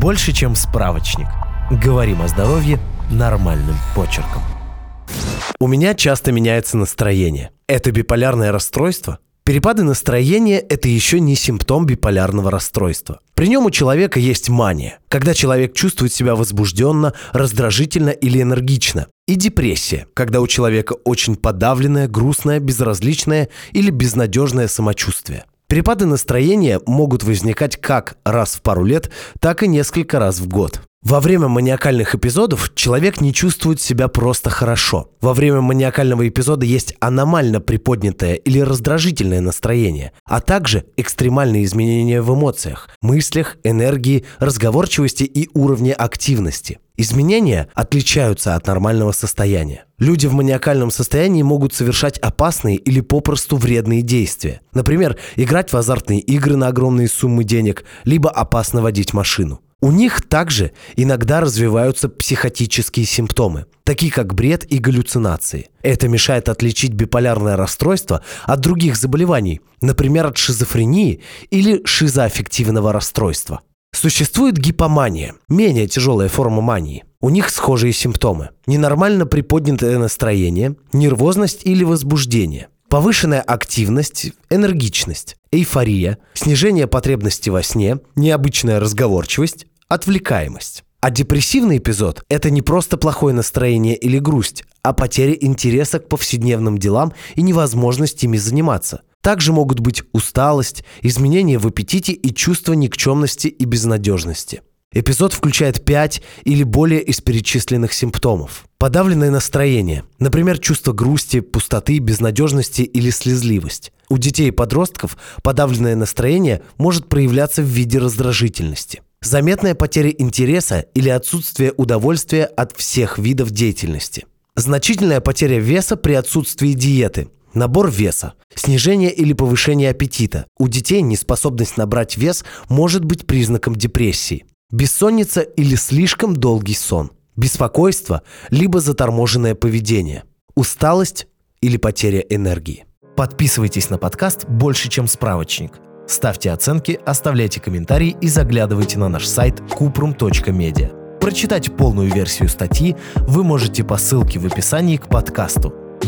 больше, чем справочник. Говорим о здоровье нормальным почерком. У меня часто меняется настроение. Это биполярное расстройство? Перепады настроения – это еще не симптом биполярного расстройства. При нем у человека есть мания, когда человек чувствует себя возбужденно, раздражительно или энергично. И депрессия, когда у человека очень подавленное, грустное, безразличное или безнадежное самочувствие. Перепады настроения могут возникать как раз в пару лет, так и несколько раз в год. Во время маниакальных эпизодов человек не чувствует себя просто хорошо. Во время маниакального эпизода есть аномально приподнятое или раздражительное настроение, а также экстремальные изменения в эмоциях, мыслях, энергии, разговорчивости и уровне активности. Изменения отличаются от нормального состояния. Люди в маниакальном состоянии могут совершать опасные или попросту вредные действия. Например, играть в азартные игры на огромные суммы денег, либо опасно водить машину. У них также иногда развиваются психотические симптомы, такие как бред и галлюцинации. Это мешает отличить биполярное расстройство от других заболеваний, например, от шизофрении или шизоаффективного расстройства. Существует гипомания, менее тяжелая форма мании. У них схожие симптомы. Ненормально приподнятое настроение, нервозность или возбуждение, повышенная активность, энергичность, эйфория, снижение потребности во сне, необычная разговорчивость, отвлекаемость. А депрессивный эпизод – это не просто плохое настроение или грусть, а потеря интереса к повседневным делам и невозможность ими заниматься. Также могут быть усталость, изменения в аппетите и чувство никчемности и безнадежности. Эпизод включает 5 или более из перечисленных симптомов. Подавленное настроение, например, чувство грусти, пустоты, безнадежности или слезливость. У детей и подростков подавленное настроение может проявляться в виде раздражительности. Заметная потеря интереса или отсутствие удовольствия от всех видов деятельности. Значительная потеря веса при отсутствии диеты. Набор веса. Снижение или повышение аппетита. У детей неспособность набрать вес может быть признаком депрессии. Бессонница или слишком долгий сон. Беспокойство, либо заторможенное поведение. Усталость или потеря энергии. Подписывайтесь на подкаст «Больше, чем справочник». Ставьте оценки, оставляйте комментарии и заглядывайте на наш сайт kuprum.media. Прочитать полную версию статьи вы можете по ссылке в описании к подкасту.